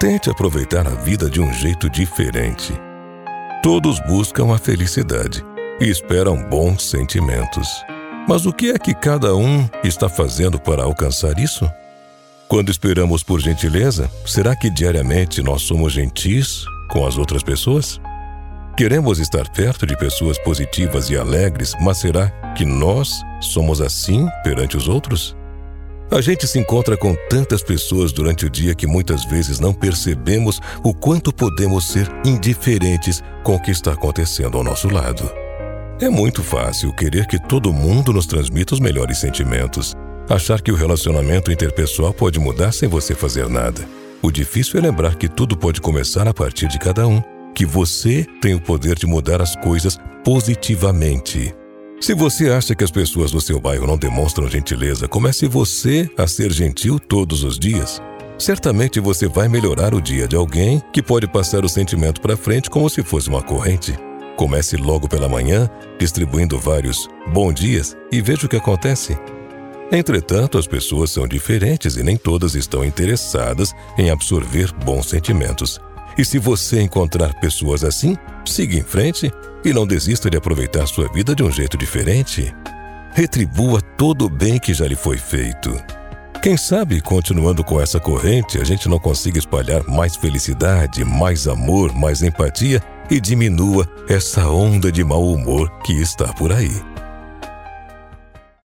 Tente aproveitar a vida de um jeito diferente. Todos buscam a felicidade e esperam bons sentimentos. Mas o que é que cada um está fazendo para alcançar isso? Quando esperamos por gentileza, será que diariamente nós somos gentis com as outras pessoas? Queremos estar perto de pessoas positivas e alegres, mas será que nós somos assim perante os outros? A gente se encontra com tantas pessoas durante o dia que muitas vezes não percebemos o quanto podemos ser indiferentes com o que está acontecendo ao nosso lado. É muito fácil querer que todo mundo nos transmita os melhores sentimentos, achar que o relacionamento interpessoal pode mudar sem você fazer nada. O difícil é lembrar que tudo pode começar a partir de cada um que você tem o poder de mudar as coisas positivamente. Se você acha que as pessoas do seu bairro não demonstram gentileza, comece você a ser gentil todos os dias. Certamente você vai melhorar o dia de alguém que pode passar o sentimento para frente como se fosse uma corrente. Comece logo pela manhã, distribuindo vários bom dias e veja o que acontece. Entretanto, as pessoas são diferentes e nem todas estão interessadas em absorver bons sentimentos. E se você encontrar pessoas assim, siga em frente e não desista de aproveitar sua vida de um jeito diferente. Retribua todo o bem que já lhe foi feito. Quem sabe, continuando com essa corrente, a gente não consiga espalhar mais felicidade, mais amor, mais empatia e diminua essa onda de mau humor que está por aí.